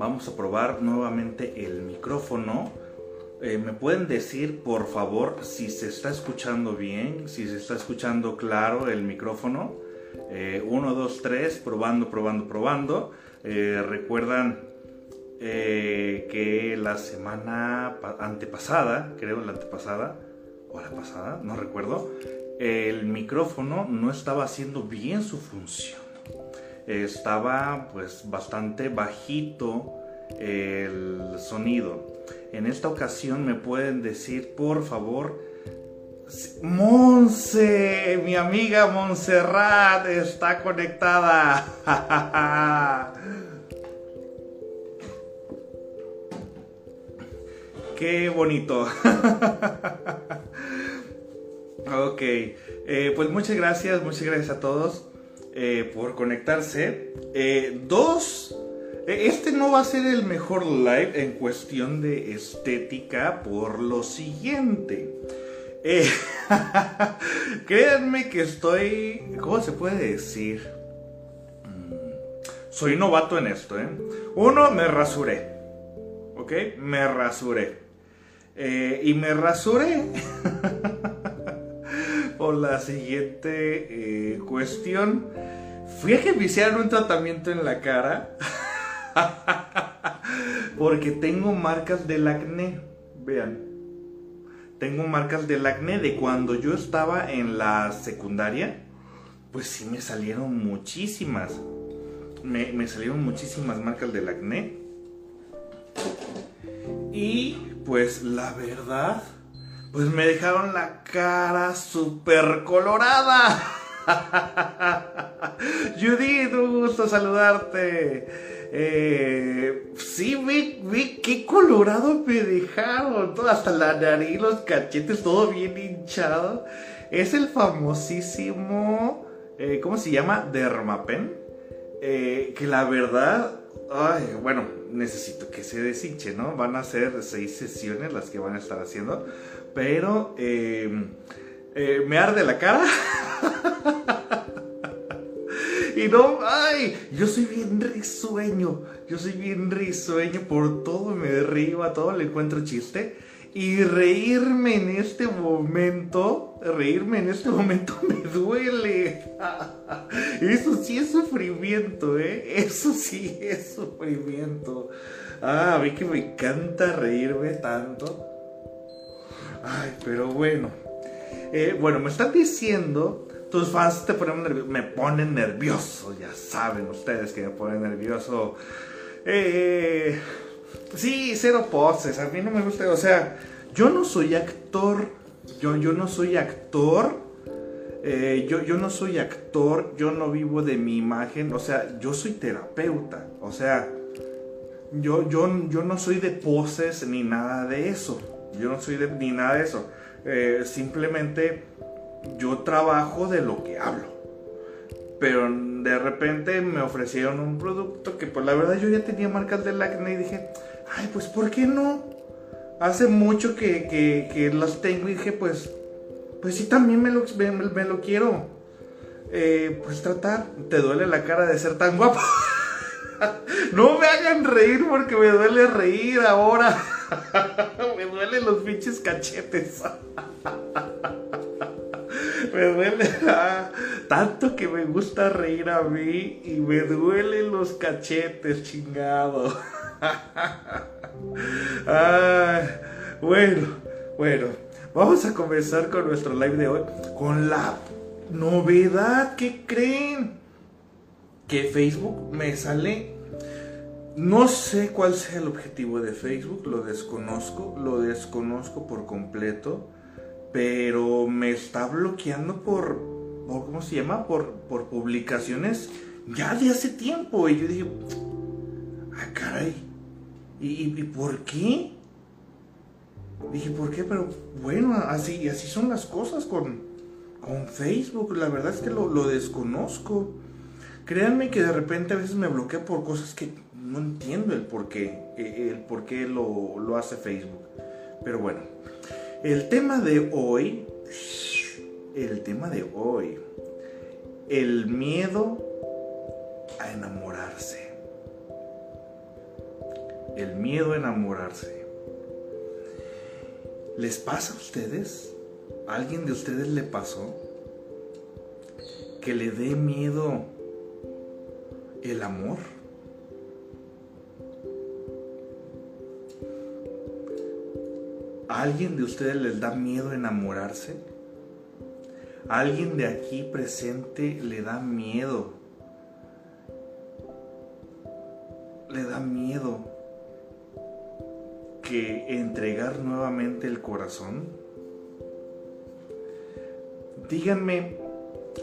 Vamos a probar nuevamente el micrófono. Eh, ¿Me pueden decir, por favor, si se está escuchando bien, si se está escuchando claro el micrófono? 1, 2, 3, probando, probando, probando. Eh, recuerdan eh, que la semana antepasada, creo la antepasada, o la pasada, no recuerdo, el micrófono no estaba haciendo bien su función estaba pues bastante bajito el sonido. En esta ocasión me pueden decir, por favor, Monse, mi amiga Montserrat está conectada. Qué bonito. ok, eh, pues muchas gracias, muchas gracias a todos. Eh, por conectarse. Eh, dos, eh, este no va a ser el mejor live en cuestión de estética por lo siguiente. créanme que estoy, ¿cómo se puede decir? Mm, soy novato en esto, ¿eh? Uno, me rasuré. ¿Ok? Me rasuré. y me rasuré. por la siguiente eh, cuestión. Fui a que me hicieran un tratamiento en la cara. Porque tengo marcas del acné. Vean. Tengo marcas del acné de cuando yo estaba en la secundaria. Pues sí me salieron muchísimas. Me, me salieron muchísimas marcas del acné. Y pues la verdad pues me dejaron la cara súper colorada. Judith, un gusto saludarte. Eh, sí, vi, vi qué colorado me dejaron. Todo, hasta la nariz, los cachetes, todo bien hinchado. Es el famosísimo, eh, ¿cómo se llama? Dermapen. Eh, que la verdad, ay, bueno, necesito que se deshinche, ¿no? Van a ser seis sesiones las que van a estar haciendo. Pero em, eh, me arde la cara. y no, ay, yo soy bien risueño. Yo soy bien risueño. Por todo me río, a todo le encuentro chiste. Y reírme en este momento, reírme en este momento me duele. Eso sí es sufrimiento, ¿eh? Eso sí es sufrimiento. Ah, a mí que me encanta reírme tanto. Ay, pero bueno. Eh, bueno, me están diciendo, tus fans te ponen nervioso, me ponen nervioso, ya saben ustedes que me ponen nervioso. Eh, sí, cero poses, a mí no me gusta, o sea, yo no soy actor, yo, yo no soy actor, eh, yo, yo no soy actor, yo no vivo de mi imagen, o sea, yo soy terapeuta, o sea, yo, yo, yo no soy de poses ni nada de eso. Yo no soy de, ni nada de eso. Eh, simplemente yo trabajo de lo que hablo. Pero de repente me ofrecieron un producto que pues la verdad yo ya tenía marcas del acné y dije, ay, pues ¿por qué no? Hace mucho que, que, las tengo y dije, pues, pues sí, también me lo, me, lo quiero. Eh, pues tratar. ¿Te duele la cara de ser tan guapo? no me hagan reír porque me duele reír ahora. me duelen los pinches cachetes. me duele ah, tanto que me gusta reír a mí y me duelen los cachetes, chingado. bueno, bueno, vamos a comenzar con nuestro live de hoy con la novedad que creen que Facebook me sale. No sé cuál sea el objetivo de Facebook, lo desconozco, lo desconozco por completo, pero me está bloqueando por, ¿cómo se llama? Por, por publicaciones ya de hace tiempo. Y yo dije, ah, caray, ¿y, y por qué? Dije, ¿por qué? Pero bueno, así, así son las cosas con, con Facebook. La verdad es que lo, desconozco. Créanme que de repente a veces me bloquea por cosas que no entiendo el por qué, eh, el por qué lo, lo hace Facebook. Pero bueno, el tema de hoy, el tema de hoy, el miedo a enamorarse. El miedo a enamorarse. ¿Les pasa a ustedes? ¿A alguien de ustedes le pasó? Que le dé miedo el amor. ¿A alguien de ustedes les da miedo enamorarse? ¿A alguien de aquí presente le da miedo? Le da miedo que entregar nuevamente el corazón? Díganme,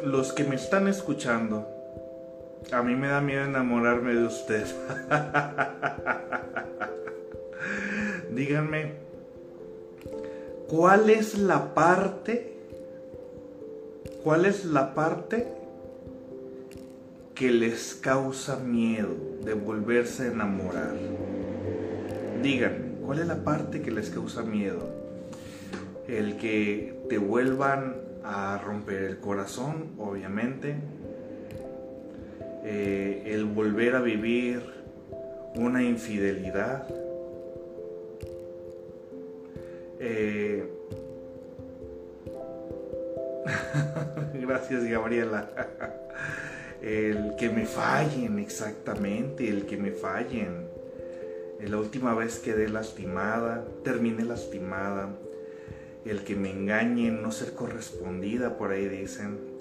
los que me están escuchando, a mí me da miedo enamorarme de usted. Díganme, ¿cuál es la parte? ¿Cuál es la parte que les causa miedo de volverse a enamorar? Díganme. ¿Cuál es la parte que les causa miedo? El que te vuelvan a romper el corazón, obviamente. Eh, el volver a vivir una infidelidad. Eh, gracias, Gabriela. el que me fallen, exactamente, el que me fallen la última vez quedé lastimada, terminé lastimada, el que me engañen, no ser correspondida, por ahí dicen.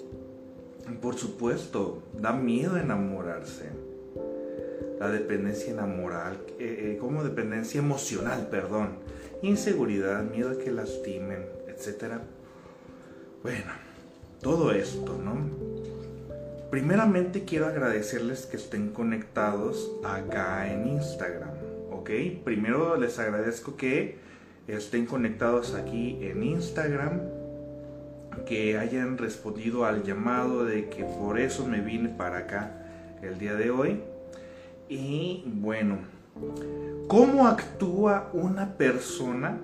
Por supuesto, da miedo enamorarse. La dependencia enamoral, eh, eh, como dependencia emocional, perdón. Inseguridad, miedo a que lastimen, etc. Bueno, todo esto, ¿no? Primeramente quiero agradecerles que estén conectados acá en Instagram. Primero les agradezco que estén conectados aquí en Instagram, que hayan respondido al llamado de que por eso me vine para acá el día de hoy. Y bueno, ¿cómo actúa una persona?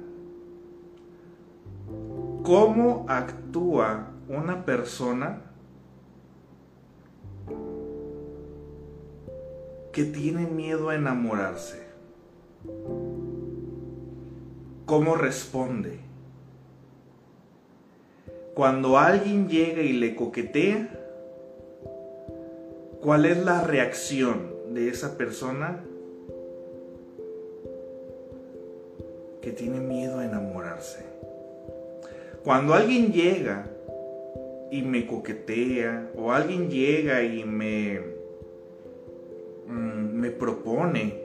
¿Cómo actúa una persona que tiene miedo a enamorarse? ¿Cómo responde? Cuando alguien llega y le coquetea, ¿cuál es la reacción de esa persona que tiene miedo a enamorarse? Cuando alguien llega y me coquetea, o alguien llega y me, mm, me propone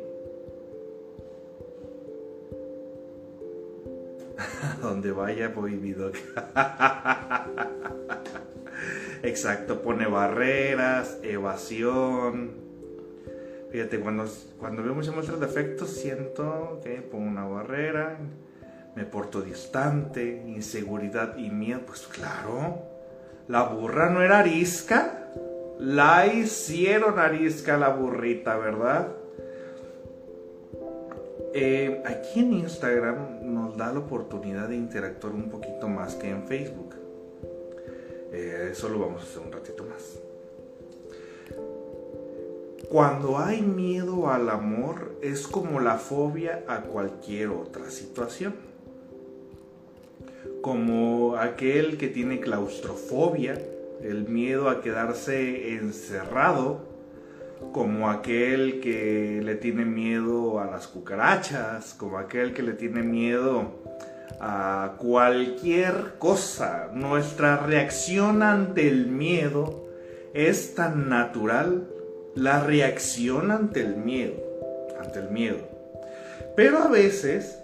donde vaya voy Exacto, pone barreras, evasión. Fíjate, cuando, cuando veo muchas muestras de afecto, siento que pongo una barrera, me porto distante, inseguridad y miedo. Pues claro, la burra no era arisca, la hicieron arisca la burrita, ¿verdad? Eh, aquí en Instagram nos da la oportunidad de interactuar un poquito más que en Facebook. Eh, eso lo vamos a hacer un ratito más. Cuando hay miedo al amor es como la fobia a cualquier otra situación. Como aquel que tiene claustrofobia, el miedo a quedarse encerrado como aquel que le tiene miedo a las cucarachas, como aquel que le tiene miedo a cualquier cosa. Nuestra reacción ante el miedo es tan natural, la reacción ante el miedo, ante el miedo. Pero a veces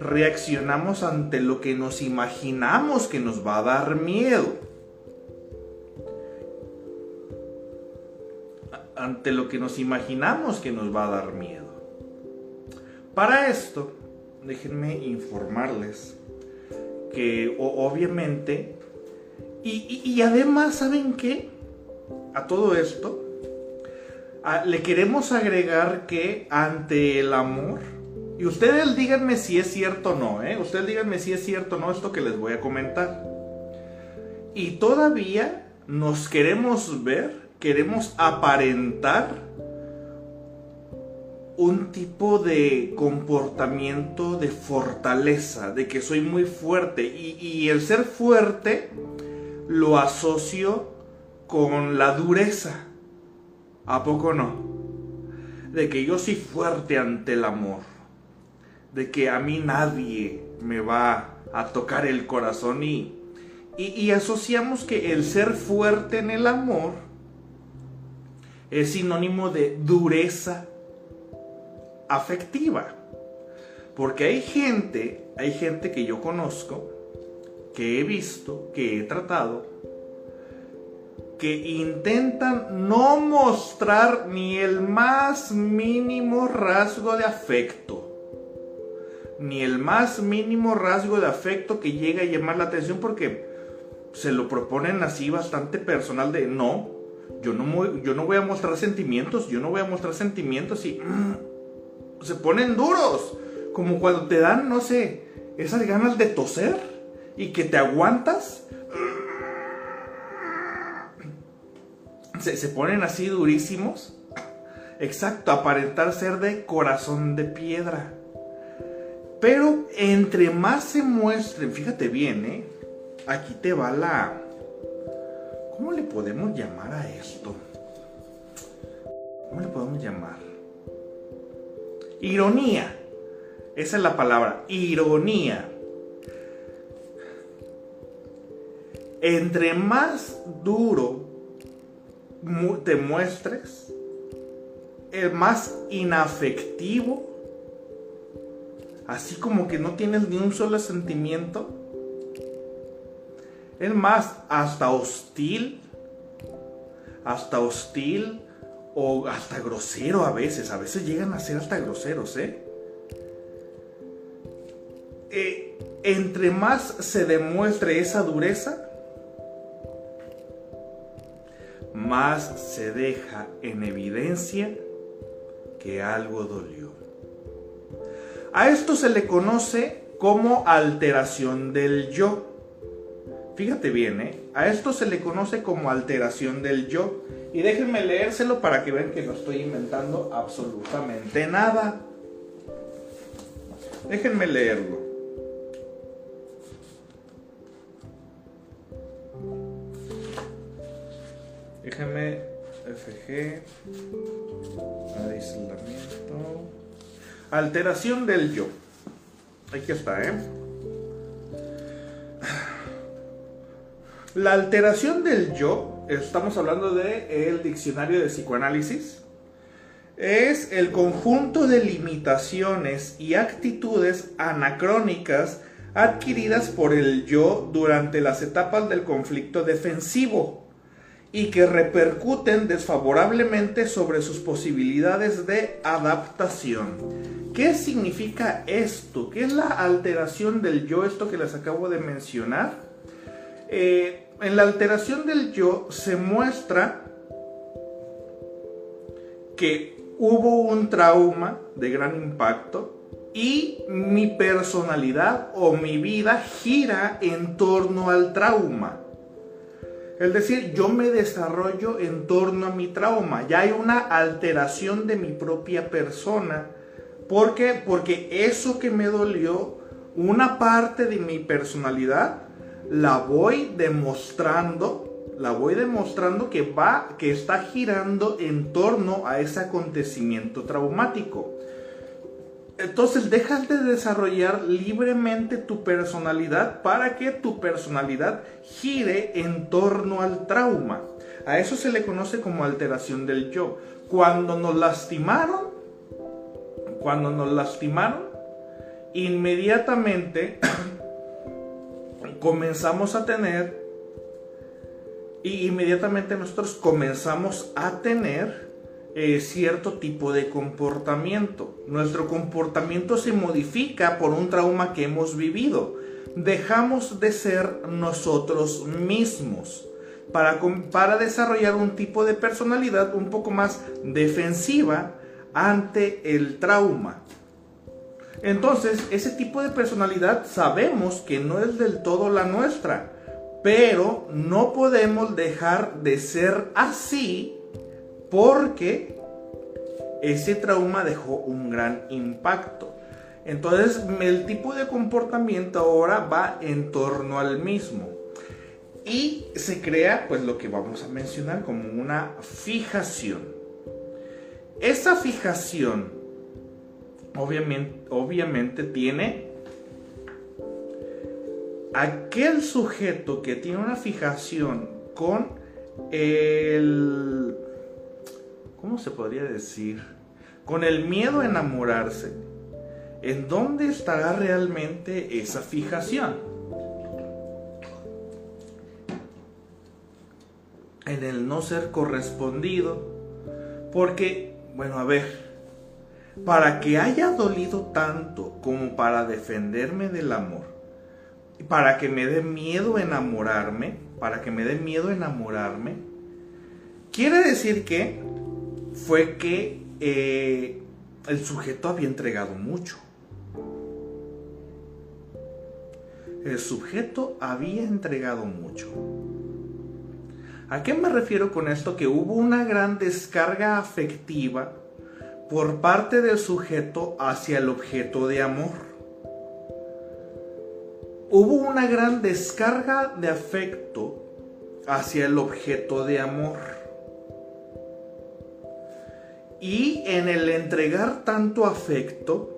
reaccionamos ante lo que nos imaginamos que nos va a dar miedo. Ante lo que nos imaginamos que nos va a dar miedo. Para esto, déjenme informarles que obviamente, y, además, ¿saben qué? A todo esto, le queremos agregar que ante el amor, y ustedes díganme si es cierto o no, ¿eh? Ustedes díganme si es cierto o no esto que les voy a comentar. Y todavía nos queremos ver queremos aparentar un tipo de comportamiento de fortaleza, de que soy muy fuerte. Y, el ser fuerte lo asocio con la dureza. ¿A poco no? De que yo soy fuerte ante el amor. De que a mí nadie me va a tocar el corazón y, y asociamos que el ser fuerte en el amor es sinónimo de dureza afectiva. Porque hay gente, hay gente que yo conozco, que he visto, que he tratado, que intentan no mostrar ni el más mínimo rasgo de afecto. Ni el más mínimo rasgo de afecto que llegue a llamar la atención porque se lo proponen así bastante personal de no, yo no, yo no voy a mostrar sentimientos, yo no voy a mostrar sentimientos y se ponen duros. Como cuando te dan, no sé, esas ganas de toser y que te aguantas. Se, se ponen así durísimos. Exacto, aparentar ser de corazón de piedra. Pero entre más se muestren, fíjate bien, ¿eh? Aquí te va la, ¿Cómo le podemos llamar a esto? ¿Cómo le podemos llamar? Ironía. Esa es la palabra, ironía. Entre más duro te muestres, el más inafectivo, así como que no tienes ni un solo sentimiento, es más, hasta hostil, hasta hostil o hasta grosero a veces. A veces llegan a ser hasta groseros, ¿eh? eh entre más se demuestre esa dureza, más se deja en evidencia que algo dolió. A esto se le conoce como alteración del yo. Fíjate bien, ¿eh? A esto se le conoce como alteración del yo. Y déjenme leérselo para que vean que no estoy inventando absolutamente nada. Déjenme leerlo. Déjenme FG. Aislamiento. Alteración del yo. Aquí está, ¿eh? La alteración del yo, estamos hablando de el diccionario de psicoanálisis, es el conjunto de limitaciones y actitudes anacrónicas adquiridas por el yo durante las etapas del conflicto defensivo y que repercuten desfavorablemente sobre sus posibilidades de adaptación. ¿Qué significa esto? ¿Qué es la alteración del yo? Esto que les acabo de mencionar. Eh, en la alteración del yo se muestra que hubo un trauma de gran impacto y mi personalidad o mi vida gira en torno al trauma. Es decir, yo me desarrollo en torno a mi trauma. Ya hay una alteración de mi propia persona. ¿Por qué? Porque eso que me dolió, una parte de mi personalidad la voy demostrando la voy demostrando que va, que está girando en torno a ese acontecimiento traumático. Entonces dejas de desarrollar libremente tu personalidad para que tu personalidad gire en torno al trauma. A eso se le conoce como alteración del yo. Cuando nos lastimaron, cuando nos lastimaron, inmediatamente comenzamos a tener y inmediatamente nosotros comenzamos a tener eh, cierto tipo de comportamiento. Nuestro comportamiento se modifica por un trauma que hemos vivido. Dejamos de ser nosotros mismos para, para desarrollar un tipo de personalidad un poco más defensiva ante el trauma. Entonces, ese tipo de personalidad sabemos que no es del todo la nuestra, pero no podemos dejar de ser así porque ese trauma dejó un gran impacto. Entonces, el tipo de comportamiento ahora va en torno al mismo. Y se crea, pues lo que vamos a mencionar como una fijación. Esa fijación obviamente, obviamente tiene aquel sujeto que tiene una fijación con el, ¿cómo se podría decir? Con el miedo a enamorarse. ¿En dónde estará realmente esa fijación? En el no ser correspondido. Porque, bueno, a ver, para que haya dolido tanto como para defenderme del amor, para que me dé miedo enamorarme, para que me dé miedo enamorarme, quiere decir que fue que eh, el sujeto había entregado mucho. El sujeto había entregado mucho. ¿A qué me refiero con esto? Que hubo una gran descarga afectiva por parte del sujeto hacia el objeto de amor. Hubo una gran descarga de afecto hacia el objeto de amor. Y en el entregar tanto afecto,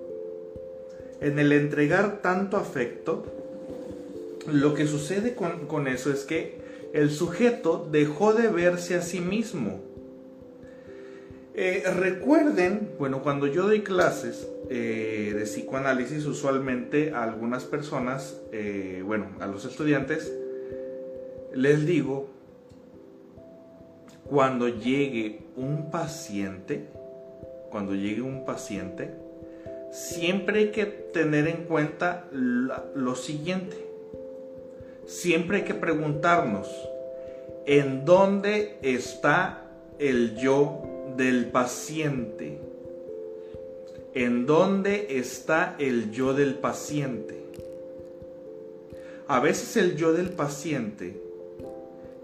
en el entregar tanto afecto, lo que sucede con, con eso es que el sujeto dejó de verse a sí mismo eh, recuerden, bueno, cuando yo doy clases eh, de psicoanálisis, usualmente a algunas personas, eh, bueno, a los estudiantes, les digo, cuando llegue un paciente, cuando llegue un paciente, siempre hay que tener en cuenta lo siguiente. Siempre hay que preguntarnos, ¿en dónde está el yo del paciente. ¿En dónde está el yo del paciente? A veces el yo del paciente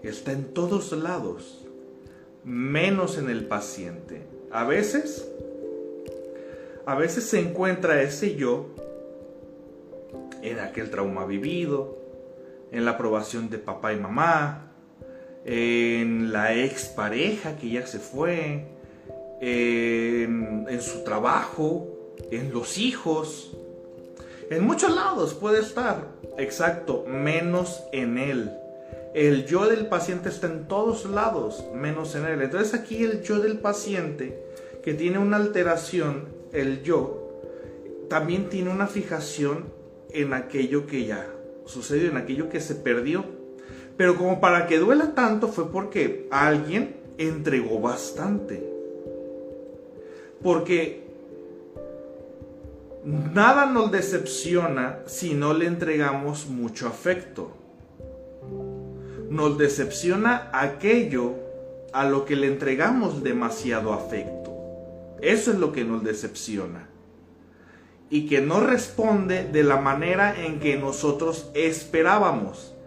está en todos lados, menos en el paciente. A veces, a veces se encuentra ese yo en aquel trauma vivido, en la aprobación de papá y mamá, en la expareja que ya se fue, en, su trabajo, en los hijos, en muchos lados puede estar, exacto, menos en él. El yo del paciente está en todos lados, menos en él. Entonces aquí el yo del paciente, que tiene una alteración, el yo, también tiene una fijación en aquello que ya sucedió, en aquello que se perdió. Pero como para que duela tanto fue porque alguien entregó bastante. Porque nada nos decepciona si no le entregamos mucho afecto. Nos decepciona aquello a lo que le entregamos demasiado afecto. Eso es lo que nos decepciona. Y que no responde de la manera en que nosotros esperábamos.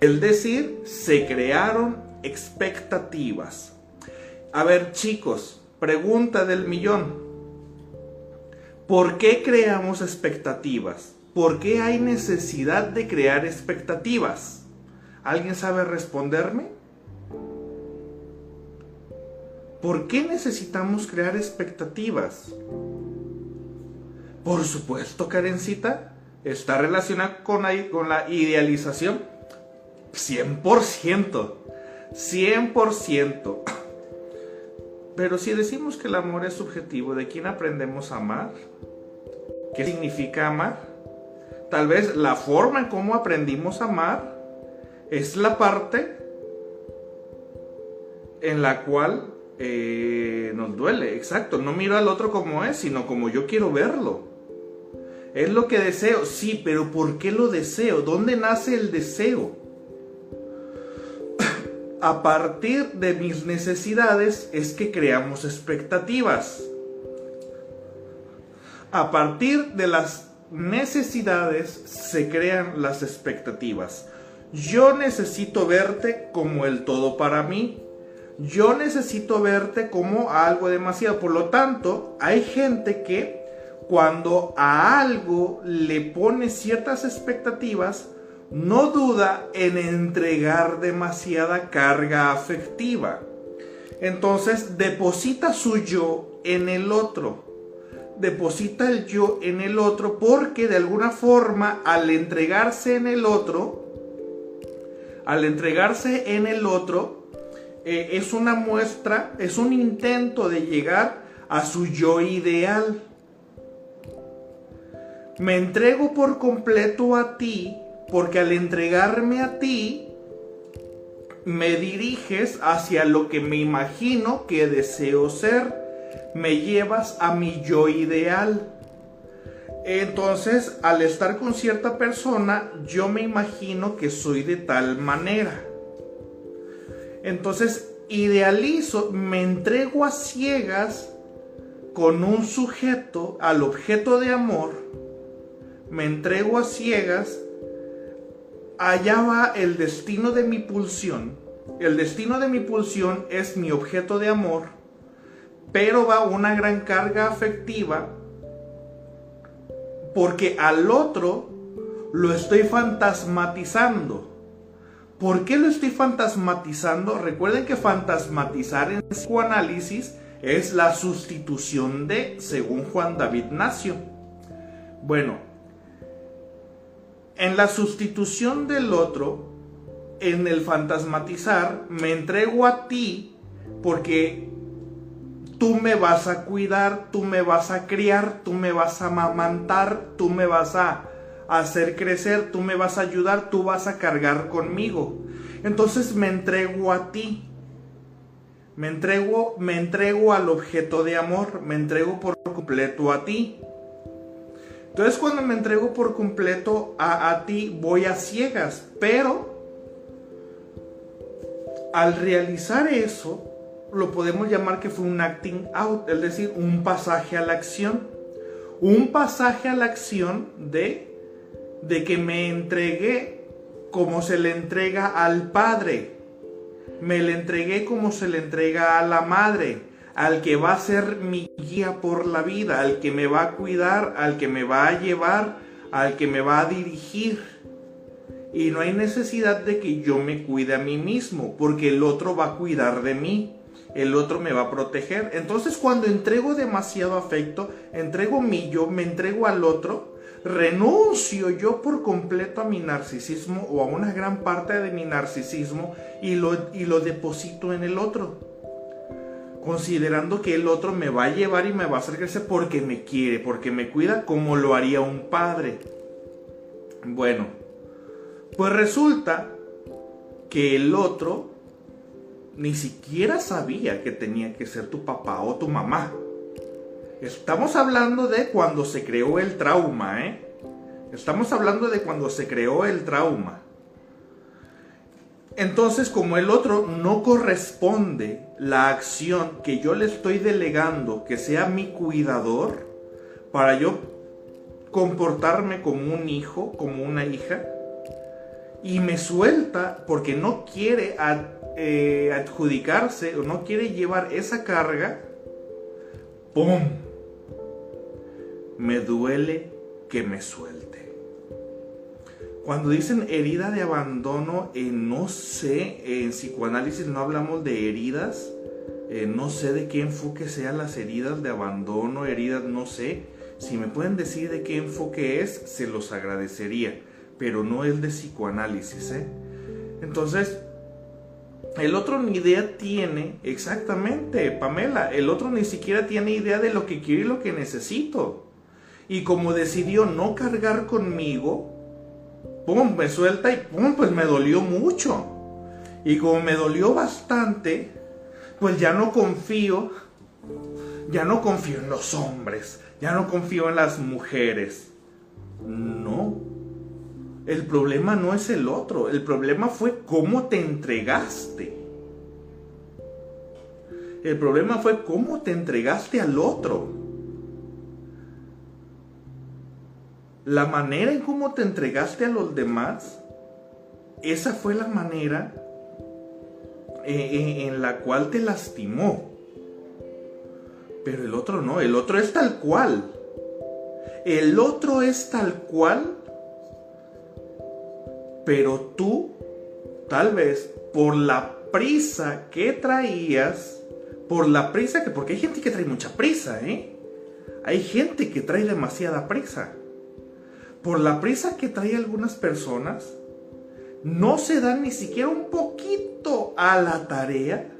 Es decir, se crearon expectativas. A ver chicos, Pregunta del millón. ¿Por qué creamos expectativas? ¿Por qué hay necesidad de crear expectativas? ¿Alguien sabe responderme? ¿por qué necesitamos crear expectativas? Por supuesto, Karencita, está relacionada con con la idealización. 100%. 100%. Pero si decimos que el amor es subjetivo, ¿de quién aprendemos a amar? ¿Qué significa amar? Tal vez la forma en cómo aprendimos a amar es la parte en la cual eh, nos duele. Exacto, no miro al otro como es, sino como yo quiero verlo. Es lo que deseo, sí, pero ¿por qué lo deseo? ¿Dónde nace el deseo? A partir de mis necesidades es que creamos expectativas. A partir de las necesidades se crean las expectativas. Yo necesito verte como el todo para mí. Yo necesito verte como algo demasiado. Por lo tanto, hay gente que cuando a algo le pone ciertas expectativas, no duda en entregar demasiada carga afectiva. Entonces deposita su yo en el otro deposita el yo en el otro porque de alguna forma al entregarse en el otro, al entregarse en el otro, eh, es una muestra, es un intento de llegar a su yo ideal. Me entrego por completo a ti porque al entregarme a ti, me diriges hacia lo que me imagino que deseo ser me llevas a mi yo ideal. Entonces, al estar con cierta persona, yo me imagino que soy de tal manera. Entonces, idealizo, me entrego a ciegas con un sujeto, al objeto de amor, me entrego a ciegas, allá va el destino de mi pulsión. El destino de mi pulsión es mi objeto de amor pero va una gran carga afectiva porque al otro lo estoy fantasmatizando. ¿Por qué lo estoy fantasmatizando? Recuerden que fantasmatizar en psicoanálisis es la sustitución de, según Juan David Nacio. Bueno, en la sustitución del otro, en el fantasmatizar, me entrego a ti porque tú me vas a cuidar, tú me vas a criar, tú me vas a amamantar, tú me vas a hacer crecer, tú me vas a ayudar, tú vas a cargar conmigo. Entonces me entrego a ti. Me entrego, me entrego al objeto de amor, me entrego por completo a ti. Entonces cuando me entrego por completo a, a ti, voy a ciegas, pero al realizar eso, lo podemos llamar que fue un acting out, es decir, un pasaje a la acción. Un pasaje a la acción de, de que me entregué como se le entrega al padre. Me le entregué como se le entrega a la madre, al que va a ser mi guía por la vida, al que me va a cuidar, al que me va a llevar, al que me va a dirigir. Y no hay necesidad de que yo me cuide a mí mismo, porque el otro va a cuidar de mí el otro me va a proteger. Entonces cuando entrego demasiado afecto, entrego mi yo, me entrego al otro, renuncio yo por completo a mi narcisismo o a una gran parte de mi narcisismo y lo, y lo deposito en el otro. Considerando que el otro me va a llevar y me va a hacer crecer porque me quiere, porque me cuida como lo haría un padre. Bueno, pues resulta que el otro ni siquiera sabía que tenía que ser tu papá o tu mamá. Estamos hablando de cuando se creó el trauma, ¿eh? Estamos hablando de cuando se creó el trauma. Entonces, como el otro no corresponde la acción que yo le estoy delegando que sea mi cuidador, para yo comportarme como un hijo, como una hija, y me suelta porque no quiere eh, adjudicarse o no quiere llevar esa carga, ¡pum! Me duele que me suelte. Cuando dicen herida de abandono, no sé, en psicoanálisis no hablamos de heridas, Eh, no sé de qué enfoque sean las heridas de abandono, heridas, no sé. Si me pueden decir de qué enfoque es, se los agradecería, pero no es de psicoanálisis, ¿eh? Entonces, el otro ni idea tiene, exactamente, Pamela, el otro ni siquiera tiene idea de lo que quiero y lo que necesito. Y como decidió no cargar conmigo, pum, me suelta y pum, pues me dolió mucho. Y como me dolió bastante, pues ya no confío, ya no confío en los hombres, ya no confío en las mujeres. No, el problema no es el otro, el problema fue cómo te entregaste. El problema fue cómo te entregaste al otro. La manera en cómo te entregaste a los demás, esa fue la manera eh, eh, en la cual te lastimó. Pero el otro no, el otro es tal cual. El otro es tal cual pero tú, tal vez, por la prisa que traías, por la prisa que, porque hay gente que trae mucha prisa, ¿eh? Hay gente que trae demasiada prisa. Por la prisa que trae algunas personas, no se dan ni siquiera un poquito a la tarea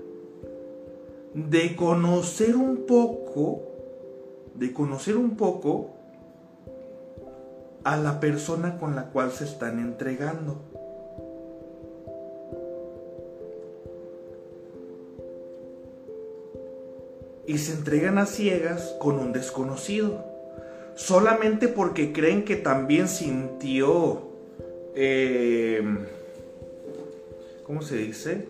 de conocer un poco, de conocer un poco a la persona con la cual se están entregando. Y se entregan a ciegas con un desconocido, solamente porque creen que también sintió, eh, ¿cómo se dice?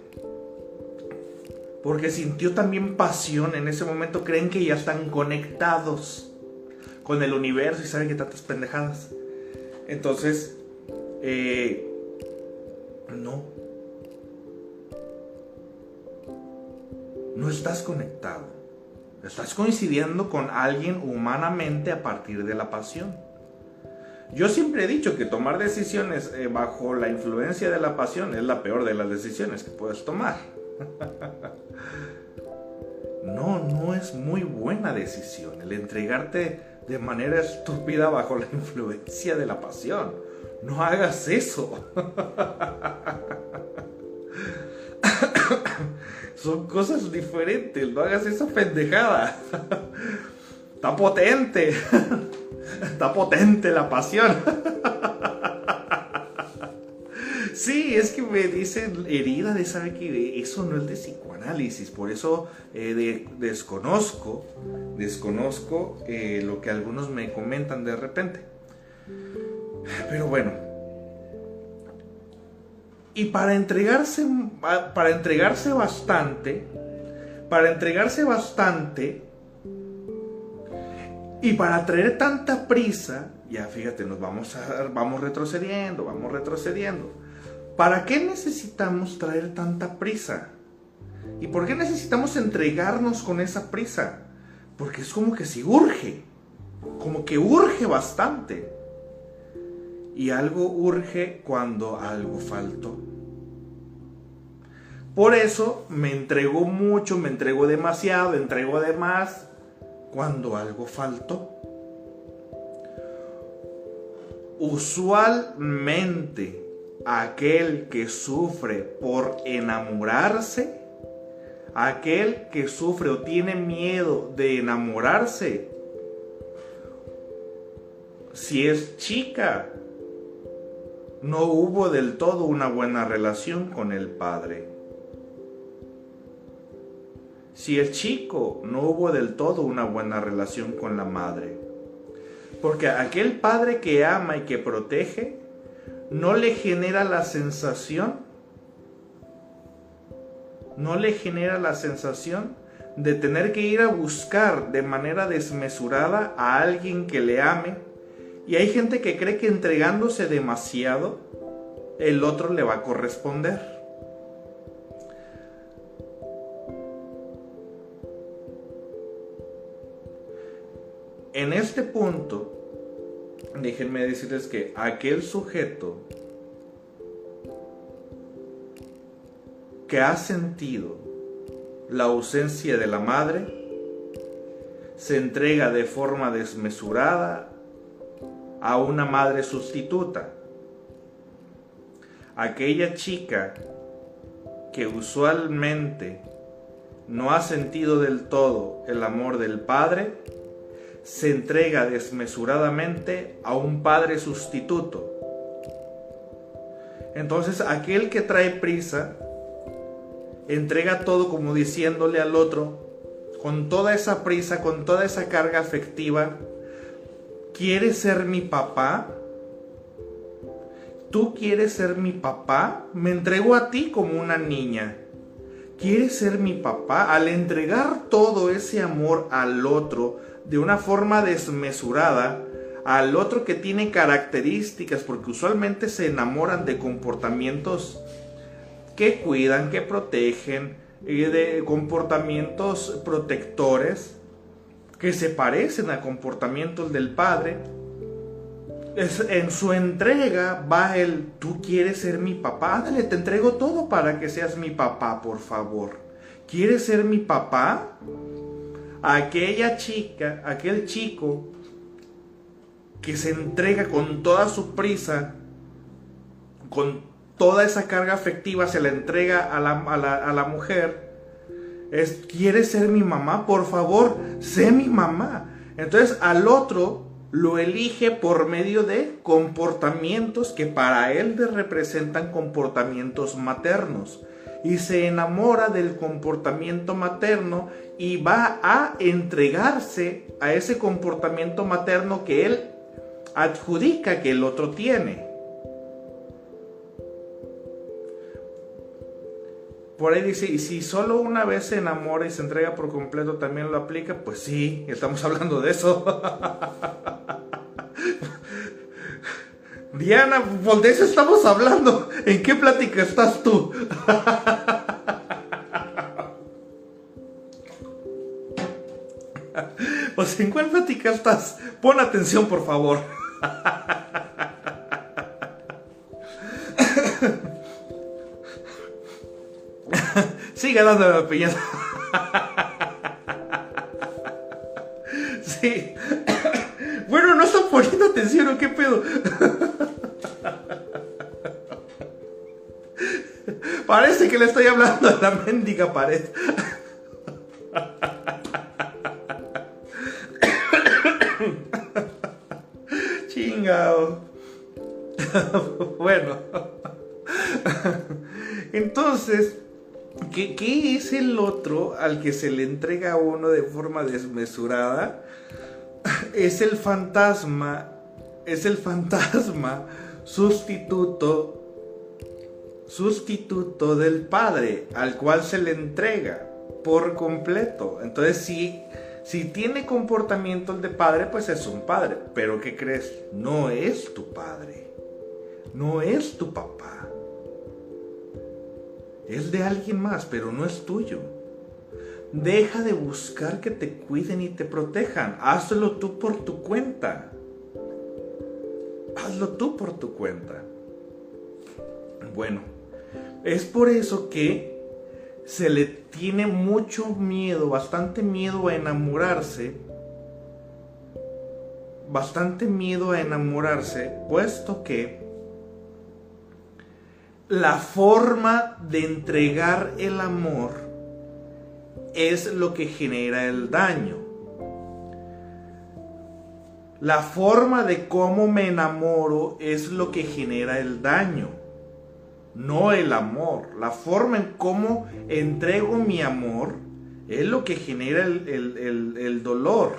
Porque sintió también pasión en ese momento, creen que ya están conectados con el universo y saben que tantas pendejadas. Entonces, eh, no. No estás conectado. Estás coincidiendo con alguien humanamente a partir de la pasión. Yo siempre he dicho que tomar decisiones eh, bajo la influencia de la pasión es la peor de las decisiones que puedes tomar. no, no es muy buena decisión el entregarte de manera estúpida bajo la influencia de la pasión. No hagas eso. Son cosas diferentes, no hagas esa pendejada. Está potente. Está potente la pasión. Sí, es que me dicen herida de saber que eso no es de psicoanálisis, por eso eh, desconozco, desconozco eh, lo que algunos me comentan de repente. Pero bueno, y para entregarse, para entregarse bastante, para entregarse bastante, y para traer tanta prisa, ya fíjate, nos vamos, a, vamos retrocediendo, vamos retrocediendo. ¿Para qué necesitamos traer tanta prisa? ¿Y por qué necesitamos entregarnos con esa prisa? Porque es como que si urge, como que urge bastante. Y algo urge cuando algo faltó. Por eso me entregó mucho, me entregó demasiado, entregó de más cuando algo faltó. Usualmente aquel que sufre por enamorarse, aquel que sufre o tiene miedo de enamorarse, si es chica, no hubo del todo una buena relación con el padre. Si es chico, no hubo del todo una buena relación con la madre. Porque aquel padre que ama y que protege, no le genera la sensación, no le genera la sensación de tener que ir a buscar de manera desmesurada a alguien que le ame. Y hay gente que cree que entregándose demasiado, el otro le va a corresponder. En este punto, déjenme decirles que aquel sujeto que ha sentido la ausencia de la madre, se entrega de forma desmesurada a una madre sustituta. Aquella chica que usualmente no ha sentido del todo el amor del padre, se entrega desmesuradamente a un padre sustituto. Entonces aquel que trae prisa, entrega todo como diciéndole al otro, con toda esa prisa, con toda esa carga afectiva, ¿quieres ser mi papá? ¿Tú quieres ser mi papá? Me entrego a ti como una niña. ¿Quieres ser mi papá? Al entregar todo ese amor al otro de una forma desmesurada, al otro que tiene características, porque usualmente se enamoran de comportamientos que cuidan, que protegen, de comportamientos protectores, que se parecen a comportamientos del padre, en su entrega va el, tú quieres ser mi papá, dale, te entrego todo para que seas mi papá, por favor. ¿Quieres ser mi papá? Aquella chica, aquel chico que se entrega con toda su prisa, con toda esa carga afectiva, se la entrega a la, a la mujer, es, ¿quieres ser mi mamá? Por favor, sé mi mamá. Entonces al otro lo elige por medio de comportamientos que para él representan comportamientos maternos y se enamora del comportamiento materno y va a entregarse a ese comportamiento materno que él adjudica que el otro tiene. Por ahí dice, y si solo una vez se enamora y se entrega por completo, también lo aplica, pues sí, estamos hablando de eso. Diana, pues de eso estamos hablando. ¿En qué plática estás tú? pues en cuál plática estás? Pon atención, por favor. Sigue dando la piñata. sí. Bueno, no están poniendo atención, ¿o qué pedo? Parece que le estoy hablando a la mendiga pared. Chingao. bueno. Entonces, ¿Qué, es el otro al que se le entrega a uno de forma desmesurada? Es el fantasma, es el fantasma sustituto, sustituto del padre al cual se le entrega por completo. Entonces, si, si tiene comportamiento el de padre, pues es un padre. Pero ¿qué crees? No es tu padre, no es tu papá es de alguien más, pero no es tuyo. Deja de buscar que te cuiden y te protejan. Hazlo tú por tu cuenta. Hazlo tú por tu cuenta. Bueno, es por eso que se le tiene mucho miedo, bastante miedo a enamorarse. Bastante miedo a enamorarse, puesto que la forma de entregar el amor es lo que genera el daño. La forma de cómo me enamoro es lo que genera el daño, no el amor. La forma en cómo entrego mi amor es lo que genera el, el dolor.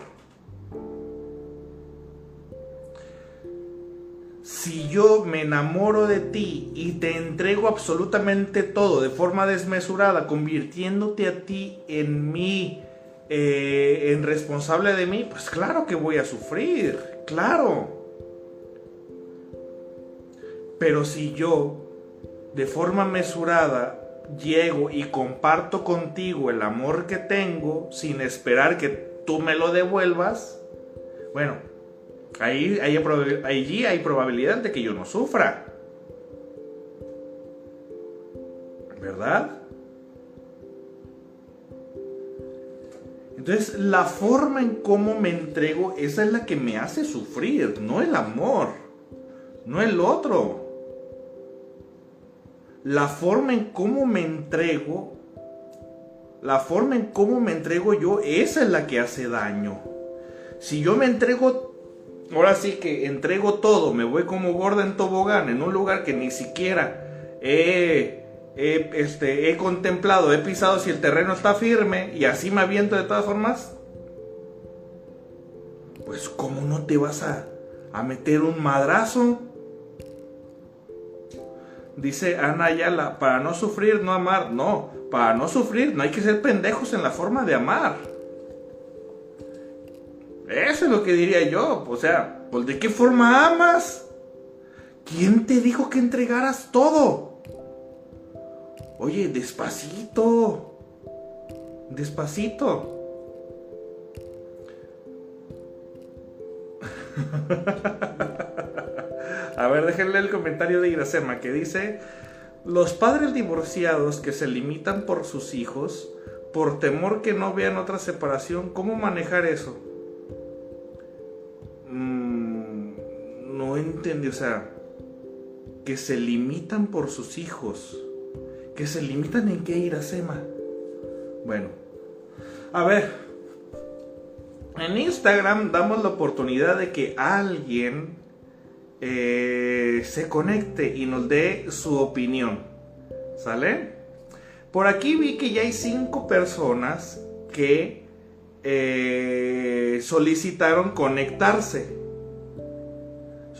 Si yo me enamoro de ti y te entrego absolutamente todo de forma desmesurada, convirtiéndote a ti en mí, eh, en responsable de mí, pues claro que voy a sufrir, claro. Pero si yo, de forma mesurada, llego y comparto contigo el amor que tengo, sin esperar que tú me lo devuelvas, bueno, Ahí, allí hay probabilidad de que yo no sufra. ¿Verdad? Entonces, la forma en cómo me entrego, esa es la que me hace sufrir, no el amor, no el otro. La forma en cómo me entrego, la forma en cómo me entrego yo, esa es la que hace daño. Si yo me entrego, ahora sí que entrego todo, me voy como gorda en tobogán, en un lugar que ni siquiera he este, he contemplado, he pisado si el terreno está firme y así me aviento de todas formas, pues ¿cómo no te vas a, a meter un madrazo? Dice Ana Ayala, para no sufrir, no amar. No, para no sufrir, no hay que ser pendejos en la forma de amar. Eso es lo que diría yo. O sea, pues ¿de qué forma amas? ¿Quién te dijo que entregaras todo? Oye, despacito. Despacito. A ver, déjenle el comentario de Iracema que dice, los padres divorciados que se limitan por sus hijos, por temor que no vean otra separación, ¿cómo manejar eso? No entendí, o sea, que se limitan por sus hijos que se limitan en qué ir a SEMA. Bueno, a ver, en Instagram damos la oportunidad de que alguien eh, se conecte y nos dé su opinión. ¿Sale? Por aquí vi que ya hay cinco personas que eh, solicitaron conectarse.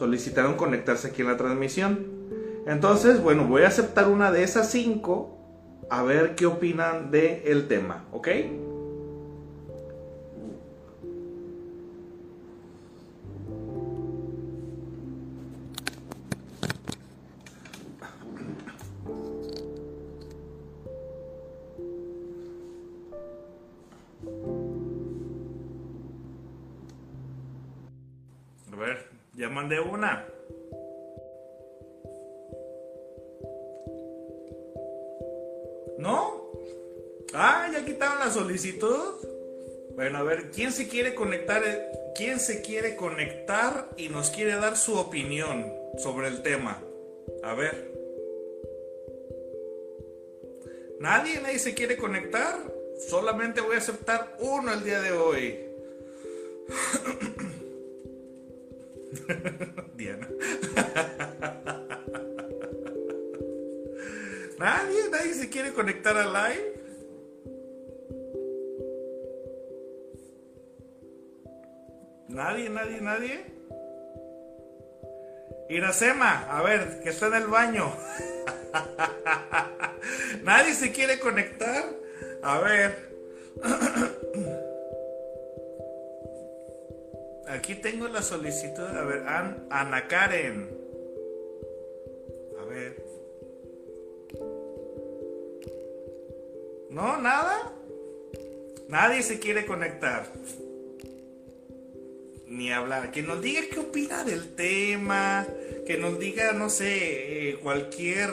Solicitaron conectarse aquí en la transmisión. Entonces, bueno, voy a aceptar una de esas cinco a ver qué opinan del el tema, ¿ok? Solicitud. Bueno, a ver, ¿quién se quiere conectar? ¿Quién se quiere conectar y nos quiere dar su opinión sobre el tema? A ver. ¿Nadie? ¿Nadie se quiere conectar? Solamente voy a aceptar uno el día de hoy. Diana. Nadie, nadie se quiere conectar al live. Nadie, nadie, nadie. Iracema, a ver, que está en el baño. nadie se quiere conectar. A ver. Aquí tengo la solicitud. A ver, Ana Karen. ¿No? ¿Nada? Nadie se quiere conectar. Ni hablar. Que nos diga qué opina del tema. Que nos diga, no sé, eh, cualquier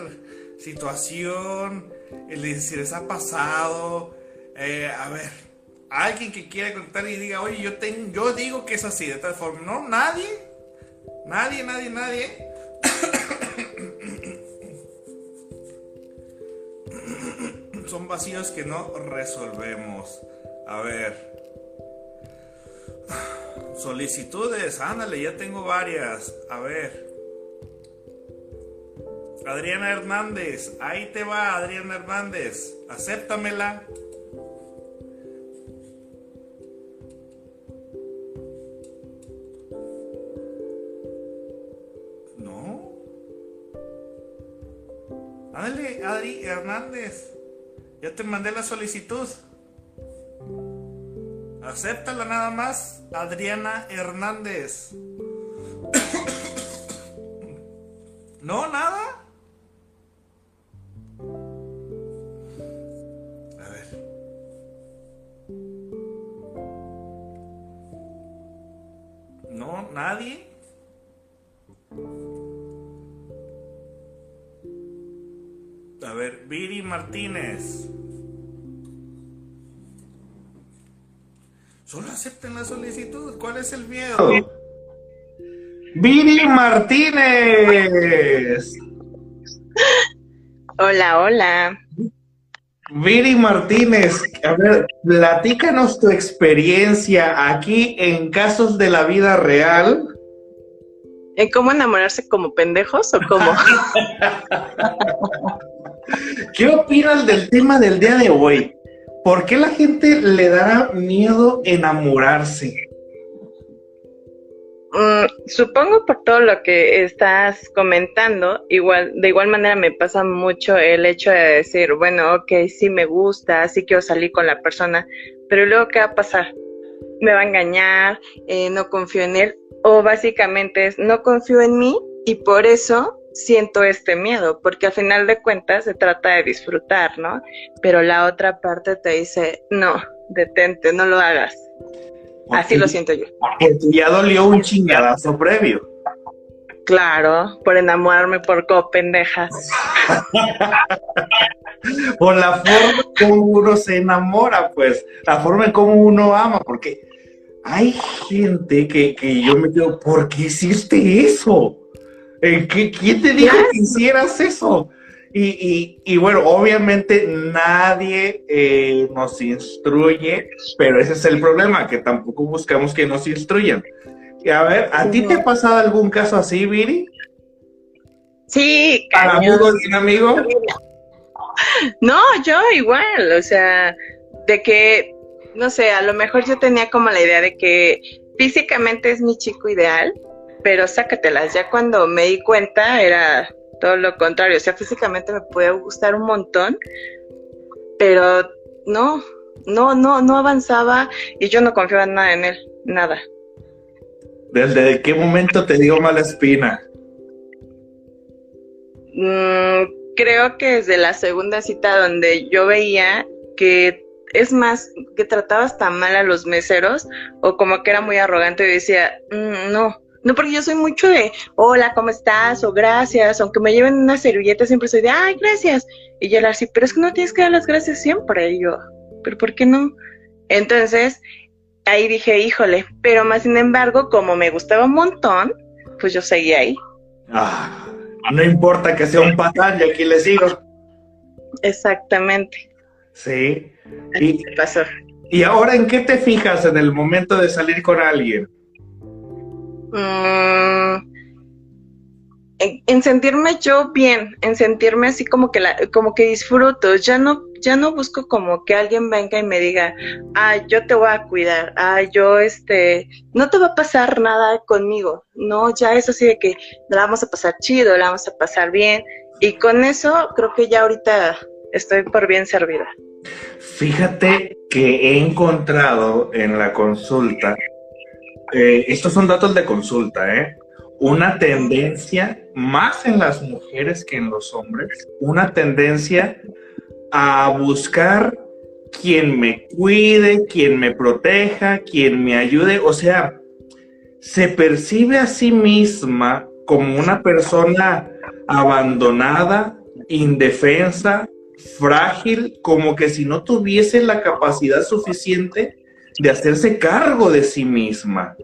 situación. Si les ha pasado. Eh, a ver. Alguien que quiera conectar y diga, oye, yo, tengo, yo digo que es así, de tal forma. No, nadie. Nadie, nadie, nadie. son vacíos que no resolvemos. A ver. Solicitudes, ándale, ya tengo varias. A ver. Adriana Hernández, ahí te va Adriana Hernández, acéptamela. No. Ándale, Adri Hernández. Ya te mandé la solicitud. Acéptala nada más, Adriana Hernández. ¿No? ¿Nada? A ver. ¿No? ¿Nadie? A ver, Viri Martínez. Solo acepten la solicitud. ¿Cuál es el miedo? Viri Martínez. Hola, hola. Viri Martínez, a ver, platícanos tu experiencia aquí en casos de la vida real. ¿En cómo enamorarse como pendejos o cómo? ¿Qué opinas del tema del día de hoy? ¿Por qué la gente le da miedo enamorarse? Mm, supongo por todo lo que estás comentando, igual, de igual manera me pasa mucho el hecho de decir, bueno, ok, sí me gusta, sí quiero salir con la persona, pero luego ¿qué va a pasar? Me va a engañar, eh, no confío en él, o básicamente es, no confío en mí y por eso siento este miedo, porque al final de cuentas se trata de disfrutar, ¿no? Pero la otra parte te dice, no, detente, no lo hagas. Así lo siento yo. Porque ya dolió un chingadazo previo. Claro, por enamorarme por co pendejas. por la forma como uno se enamora, pues, la forma en cómo uno ama, porque hay gente que, que yo me digo, ¿por qué hiciste eso? ¿Quién te dijo que hicieras eso? Y, bueno, obviamente nadie eh, nos instruye, pero ese es el problema, que tampoco buscamos que nos instruyan. Y a ver, ¿a ti te ha pasado algún caso así, Viri? Sí, amigo de un amigo? No, yo igual, o sea, de que, no sé, a lo mejor yo tenía como la idea de que físicamente es mi chico ideal, pero sácatelas. Ya cuando me di cuenta era todo lo contrario. O sea, físicamente me puede gustar un montón, pero no, no, no, no avanzaba y yo no confiaba en nada en él, nada. ¿Desde qué momento te dio mala espina? Mm, creo que desde la segunda cita donde yo veía que es más, que trataba hasta mal a los meseros o como que era muy arrogante y decía, mm, no, no, porque yo soy mucho de, hola, ¿cómo estás? O gracias. Aunque me lleven una servilleta, siempre soy de, ay, gracias. Y yo le así, pero es que no tienes que dar las gracias siempre. Y yo, ¿pero por qué no? Entonces, ahí dije, híjole, pero más sin embargo, como me gustaba un montón, pues yo seguí ahí. Ah, no importa que sea un patán, y aquí le sigo. Exactamente. Sí. Y, pasó. ¿Y ahora en qué te fijas en el momento de salir con alguien? Mm, en, sentirme yo bien, en sentirme así como que la, como que disfruto, ya no, ya no busco como que alguien venga y me diga, ah, yo te voy a cuidar, ah, yo este, no te va a pasar nada conmigo, no, ya es así de que la vamos a pasar chido, la vamos a pasar bien, y con eso creo que ya ahorita estoy por bien servida. Fíjate que he encontrado en la consulta eh, estos son datos de consulta, ¿eh? Una tendencia, más en las mujeres que en los hombres, una tendencia a buscar quien me cuide, quien me proteja, quien me ayude. O sea, se percibe a sí misma como una persona abandonada, indefensa, frágil, como que si no tuviese la capacidad suficiente de hacerse cargo de sí misma.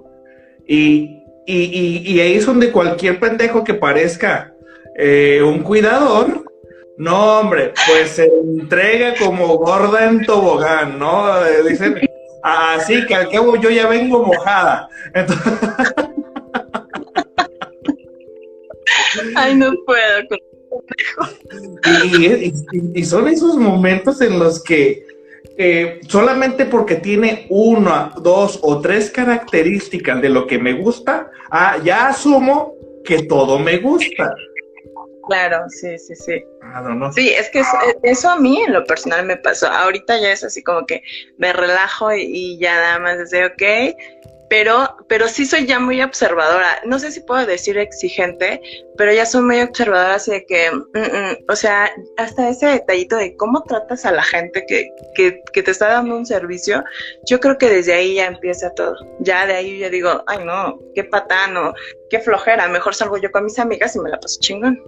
Y, ahí es donde cualquier pendejo que parezca eh, un cuidador, no, hombre, pues se entrega como gorda en tobogán, ¿no? Eh, dicen, así que al cabo yo ya vengo mojada. Ay, no puedo. y son esos momentos en los que eh, solamente porque tiene una, dos o tres características de lo que me gusta, ah, ya asumo que todo me gusta. Claro, sí, sí, sí. Ah, sí, es que eso, a mí en lo personal me pasó. Ahorita ya es así como que me relajo y, y ya nada más desde, ok, pero, pero sí soy ya muy observadora. No sé si puedo decir exigente, pero ya soy muy observadora, así de que, mm, mm, o sea, hasta ese detallito de cómo tratas a la gente que, que, que, te está dando un servicio, yo creo que desde ahí ya empieza todo. Ya de ahí ya digo, ay no, qué patano, qué flojera, mejor salgo yo con mis amigas y me la paso chingón.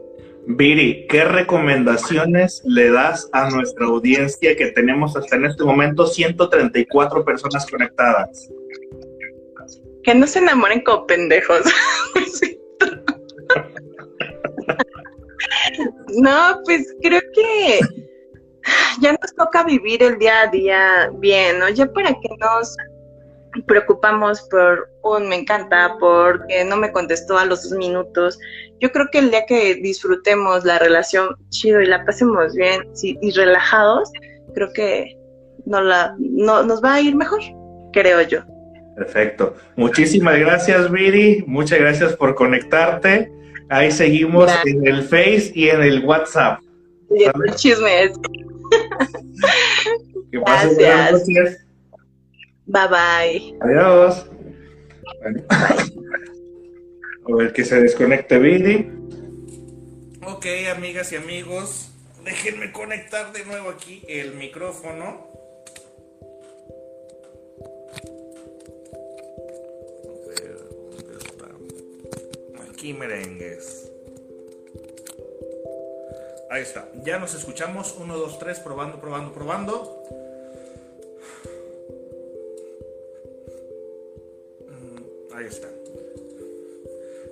Viri, ¿qué recomendaciones le das a nuestra audiencia que tenemos hasta en este momento 134 personas conectadas? Que no se enamoren como pendejos. no, pues creo que ya nos toca vivir el día a día bien, ¿no? Ya para que nos preocupamos por un me encanta, porque no me contestó a los dos minutos. Yo creo que el día que disfrutemos la relación chido y la pasemos bien y relajados, creo que no la, no, nos va a ir mejor, creo yo. Perfecto. Muchísimas gracias, Viri. Muchas gracias por conectarte. Ahí seguimos en el Face y en el WhatsApp. Y el chisme gracias. Bye bye. Adiós. A ver que se desconecte Billy. Ok, amigas y amigos, déjenme conectar de nuevo aquí el micrófono. Aquí merengues. Ahí está. Ya nos escuchamos. 1, 2, 3, probando, probando, probando. Ahí está.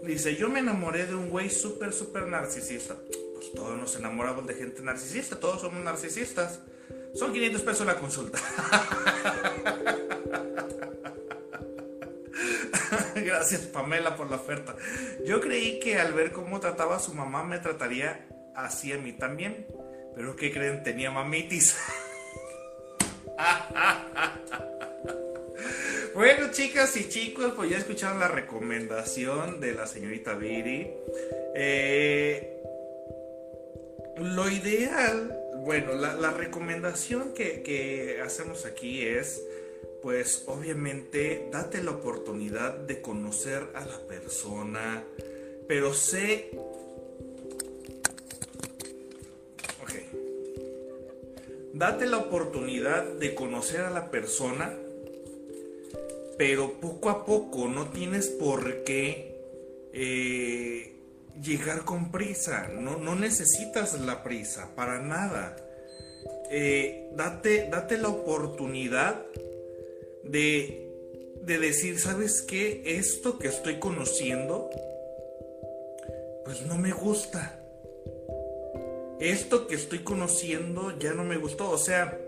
Dice, yo me enamoré de un güey súper, súper narcisista. Pues todos nos enamoramos de gente narcisista, todos somos narcisistas. Son 500 pesos la consulta. Gracias Pamela por la oferta. Yo creí que al ver cómo trataba a su mamá me trataría así a mí también. Pero ¿qué creen? Tenía mamitis. Bueno, chicas y chicos, pues ya escucharon la recomendación de la señorita Viri. Eh, lo ideal, bueno, la, recomendación que, que, hacemos aquí es, pues obviamente, date la oportunidad de conocer a la persona, pero sé... Ok. Date la oportunidad de conocer a la persona pero poco a poco no tienes por qué eh, llegar con prisa, no, no, necesitas la prisa para nada. Eh, date, date la oportunidad de, de decir, ¿sabes qué? Esto que estoy conociendo, pues no me gusta. Esto que estoy conociendo ya no me gustó. O sea,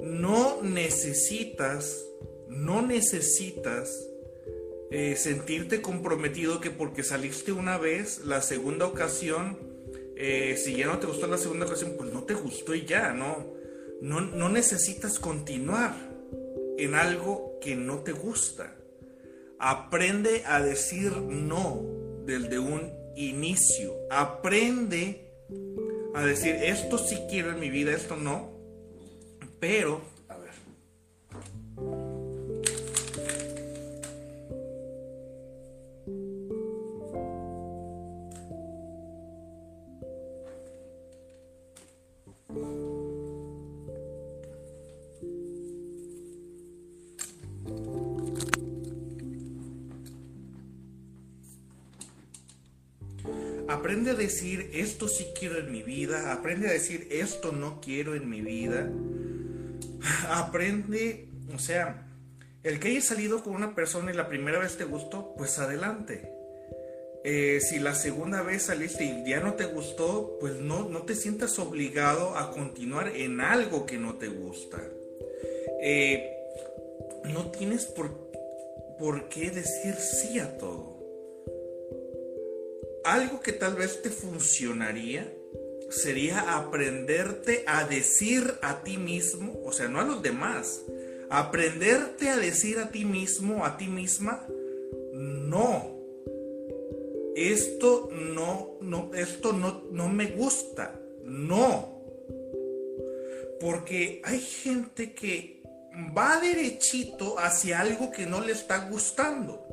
no necesitas, no necesitas eh, sentirte comprometido que porque saliste una vez, la segunda ocasión, eh, si ya no te gustó la segunda ocasión, pues no te gustó y ya, ¿no? No, no necesitas continuar en algo que no te gusta. Aprende a decir no desde un inicio. Aprende a decir esto sí quiero en mi vida, esto no. Pero, a decir esto sí quiero en mi vida, aprende a decir esto no quiero en mi vida aprende, o sea, el que hayas salido con una persona y la primera vez te gustó, pues adelante. Eh, si la segunda vez saliste y ya no te gustó, pues no, no te sientas obligado a continuar en algo que no te gusta. Eh, no tienes por, por qué decir sí a todo. Algo que tal vez te funcionaría sería aprenderte a decir a ti mismo, o sea, no a los demás, aprenderte a decir a ti mismo, a ti misma, no. Esto no, no, esto no, no me gusta. No. Porque hay gente que va derechito hacia algo que no le está gustando.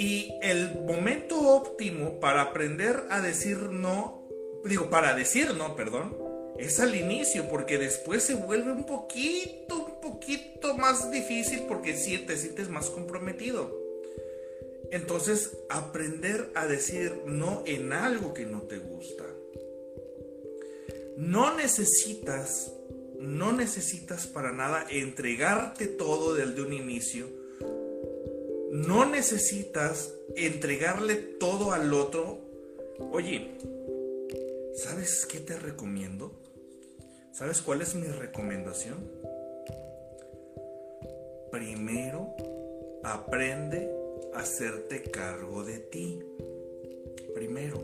Y el momento óptimo para aprender a decir no, digo, para decir no, perdón, es al inicio, porque después se vuelve un poquito, un poquito más difícil porque si te sientes más comprometido. Entonces, aprender a decir no en algo que no te gusta. No necesitas, no necesitas para nada entregarte todo desde un inicio. No necesitas entregarle todo al otro. Oye, ¿sabes qué te recomiendo? ¿Sabes cuál es mi recomendación? Primero, aprende a hacerte cargo de ti. Primero,